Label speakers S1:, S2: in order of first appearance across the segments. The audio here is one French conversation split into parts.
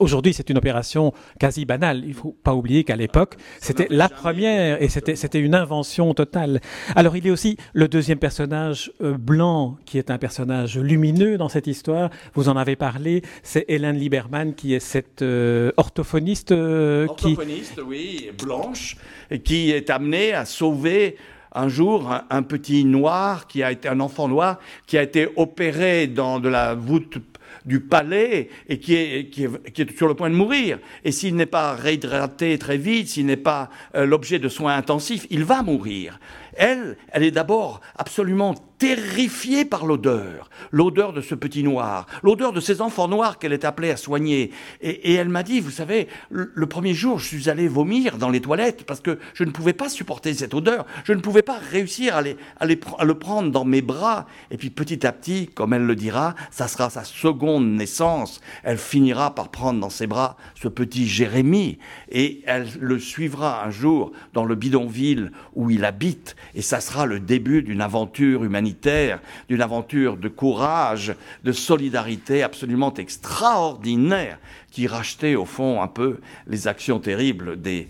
S1: Aujourd'hui, c'est une opération quasi banale. Il ne faut pas oublier qu'à l'époque, c'était la première et c'était une invention totale. Alors, il y a aussi le deuxième personnage euh, blanc, qui est un personnage lumineux dans cette histoire. Vous en avez parlé. C'est Hélène Lieberman, qui est cette euh, orthophoniste.
S2: Euh, orthophoniste, oui, blanche, qui est amenée à sauver un jour un, petit noir qui a été un enfant noir qui a été opéré dans de la voûte du palais et qui est, qui est, sur le point de mourir. Et s'il n'est pas réhydraté très vite, s'il n'est pas euh, l'objet de soins intensifs, il va mourir. Elle, elle est d'abord absolument terrifiée par l'odeur, l'odeur de ce petit noir, l'odeur de ces enfants noirs qu'elle est appelée à soigner. Et, elle m'a dit, vous savez, le, premier jour, je suis allée vomir dans les toilettes parce que je ne pouvais pas supporter cette odeur, je ne pouvais pas réussir à, à, à le prendre dans mes bras. Et puis petit à petit, comme elle le dira, ça sera sa seconde naissance. Elle finira par prendre dans ses bras ce petit Jérémie et elle le suivra un jour dans le bidonville où il habite et ça sera le début d'une aventure humanitaire, d'une aventure de courage, de solidarité absolument extraordinaire, qui rachetait au fond un peu les actions terribles des,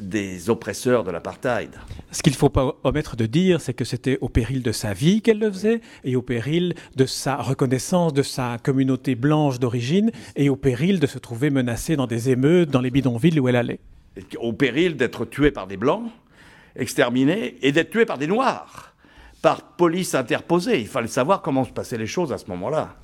S2: des oppresseurs de l'apartheid.
S1: Ce qu'il ne faut pas omettre de dire, c'est que c'était au péril de sa vie qu'elle le faisait, et au péril de sa reconnaissance de sa communauté blanche d'origine, et au péril de se trouver menacée dans des émeutes, dans les bidonvilles où elle allait.
S2: Au péril d'être tuée par des blancs, exterminés et d'être tués par des Noirs, par police interposée. Il fallait savoir comment se passaient les choses à ce moment-là.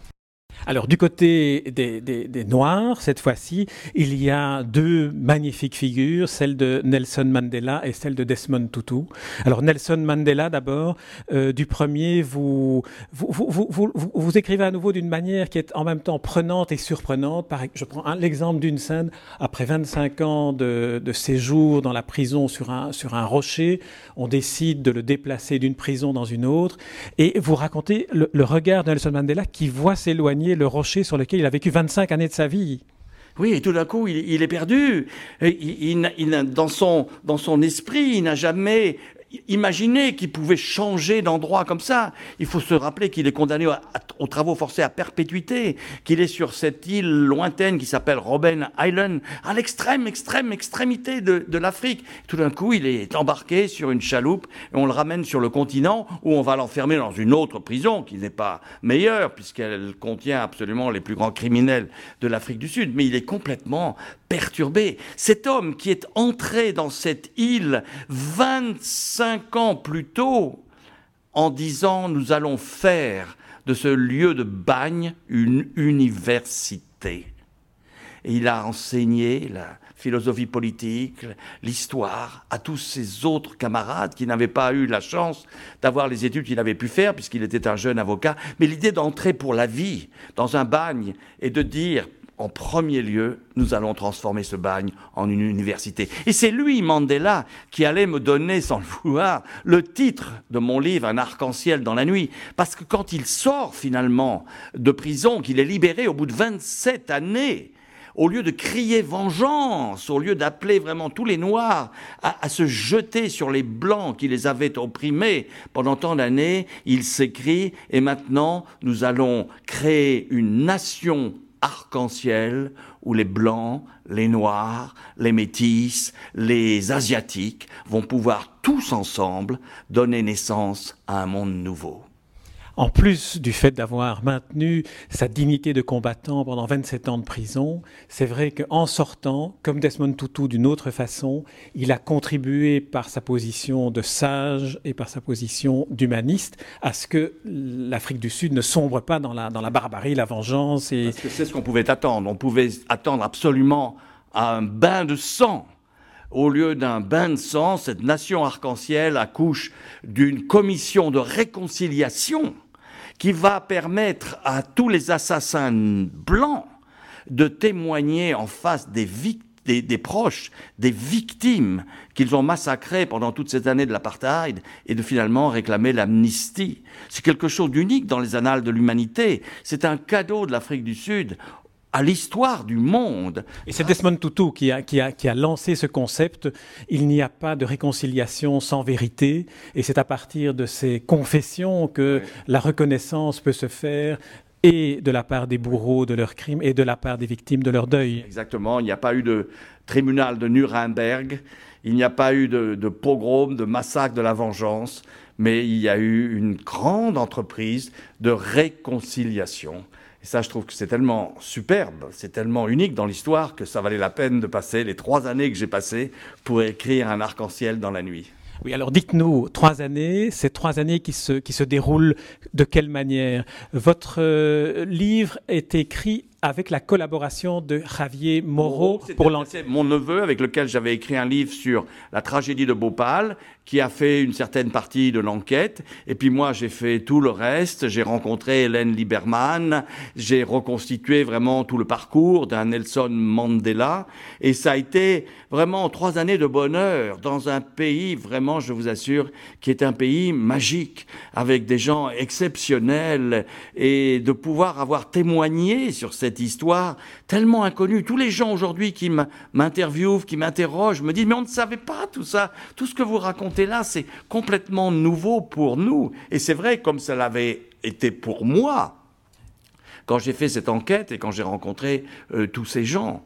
S1: Alors du côté des, Noirs, cette fois-ci, il y a deux magnifiques figures, celle de Nelson Mandela et celle de Desmond Tutu. Alors Nelson Mandela d'abord, euh, du premier, vous vous, écrivez à nouveau d'une manière qui est en même temps prenante et surprenante. je prends l'exemple d'une scène, après 25 ans de, séjour dans la prison sur un, sur un rocher, on décide de le déplacer d'une prison dans une autre, et vous racontez le regard de Nelson Mandela qui voit s'éloigner le rocher sur lequel il a vécu 25 années de sa vie.
S2: Oui, et tout d'un coup, il, est perdu. Il, dans, son, dans son esprit, il n'a jamais Imaginez qu'il pouvait changer d'endroit comme ça. Il faut se rappeler qu'il est condamné aux travaux forcés à perpétuité, qu'il est sur cette île lointaine qui s'appelle Robben Island, à l'extrême, extrême, extrémité de, de l'Afrique. Tout d'un coup, il est embarqué sur une chaloupe et on le ramène sur le continent où on va l'enfermer dans une autre prison qui n'est pas meilleure puisqu'elle contient absolument les plus grands criminels de l'Afrique du Sud. Mais il est complètement perturbé. Cet homme qui est entré dans cette île 25 ans plus tôt en disant nous allons faire de ce lieu de bagne une université. Et il a enseigné la philosophie politique, l'histoire à tous ses autres camarades qui n'avaient pas eu la chance d'avoir les études qu'il avait pu faire puisqu'il était un jeune avocat. Mais l'idée d'entrer pour la vie dans un bagne et de dire en premier lieu, nous allons transformer ce bagne en une université. Et c'est lui, Mandela, qui allait me donner, sans le vouloir, le titre de mon livre, Un arc-en-ciel dans la nuit. Parce que quand il sort finalement de prison, qu'il est libéré au bout de 27 années, au lieu de crier vengeance, au lieu d'appeler vraiment tous les Noirs à, se jeter sur les Blancs qui les avaient opprimés pendant tant d'années, il s'écrit, et maintenant nous allons créer une nation arc-en-ciel où les blancs, les noirs, les métis, les asiatiques vont pouvoir tous ensemble donner naissance à un monde nouveau.
S1: En plus du fait d'avoir maintenu sa dignité de combattant pendant 27 ans de prison, c'est vrai qu'en sortant, comme Desmond Tutu d'une autre façon, il a contribué par sa position de sage et par sa position d'humaniste à ce que l'Afrique du Sud ne sombre pas dans la, barbarie, la vengeance. Et...
S2: Parce que c'est ce qu'on pouvait attendre. On pouvait attendre absolument un bain de sang au lieu d'un bain de sang, cette nation arc-en-ciel accouche d'une commission de réconciliation qui va permettre à tous les assassins blancs de témoigner en face des, des, proches, des victimes qu'ils ont massacrées pendant toutes ces années de l'apartheid et de finalement réclamer l'amnistie. C'est quelque chose d'unique dans les annales de l'humanité. C'est un cadeau de l'Afrique du Sud à l'histoire du monde.
S1: Et c'est Desmond Tutu qui a, qui, a, qui a lancé ce concept. Il n'y a pas de réconciliation sans vérité. Et c'est à partir de ces confessions que la reconnaissance peut se faire et de la part des bourreaux de leurs crimes et de la part des victimes de leur deuil.
S2: Exactement. Il n'y a pas eu de tribunal de Nuremberg. Il n'y a pas eu de, de pogrom, de massacre de la vengeance. Mais il y a eu une grande entreprise de réconciliation. Et ça, je trouve que c'est tellement superbe, c'est tellement unique dans l'histoire que ça valait la peine de passer les trois années que j'ai passées pour écrire un arc-en-ciel dans la nuit.
S1: Oui, alors dites-nous, trois années, ces trois années qui se, qui se déroulent de quelle manière? Votre euh, livre est écrit avec la collaboration de Javier Moreau
S2: pour l'enquête. Mon neveu, avec lequel j'avais écrit un livre sur la tragédie de Bhopal, qui a fait une certaine partie de l'enquête. Et puis moi, j'ai fait tout le reste. J'ai rencontré Hélène Lieberman. J'ai reconstitué vraiment tout le parcours d'un Nelson Mandela. Et ça a été vraiment trois années de bonheur dans un pays, vraiment, je vous assure, qui est un pays magique, avec des gens exceptionnels et de pouvoir avoir témoigné sur cette histoire tellement inconnue. Tous les gens aujourd'hui qui m'interviewent, qui m'interrogent, me disent, mais on ne savait pas tout ça. Tout ce que vous racontez là, c'est complètement nouveau pour nous. Et c'est vrai, comme ça l'avait été pour moi, quand j'ai fait cette enquête et quand j'ai rencontré euh, tous ces gens.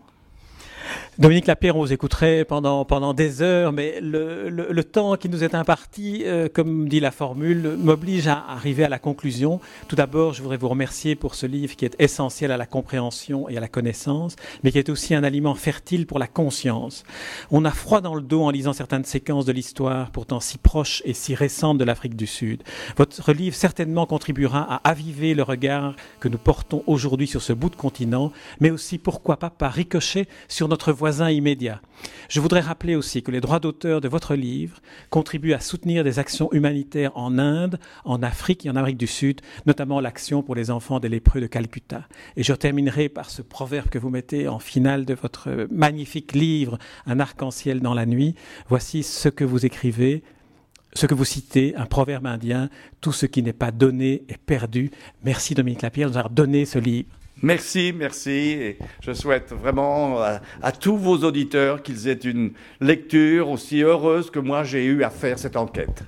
S1: Dominique Lapierre, on vous écouterait pendant, pendant des heures, mais le, le, temps qui nous est imparti, euh, comme dit la formule, m'oblige à arriver à la conclusion. Tout d'abord, je voudrais vous remercier pour ce livre qui est essentiel à la compréhension et à la connaissance, mais qui est aussi un aliment fertile pour la conscience. On a froid dans le dos en lisant certaines séquences de l'histoire, pourtant si proches et si récentes de l'Afrique du Sud. Votre livre certainement contribuera à aviver le regard que nous portons aujourd'hui sur ce bout de continent, mais aussi, pourquoi pas, par ricochet sur notre voie immédiats. Je voudrais rappeler aussi que les droits d'auteur de votre livre contribuent à soutenir des actions humanitaires en Inde, en Afrique et en Amérique du Sud, notamment l'action pour les enfants des lépreux de Calcutta. Et je terminerai par ce proverbe que vous mettez en finale de votre magnifique livre, Un arc-en-ciel dans la nuit. Voici ce que vous écrivez ce que vous citez, un proverbe indien, tout ce qui n'est pas donné est perdu. Merci Dominique Lapierre de nous avoir donné ce livre.
S2: Merci, merci. Et je souhaite vraiment à, tous vos auditeurs qu'ils aient une lecture aussi heureuse que moi j'ai eu à faire cette enquête.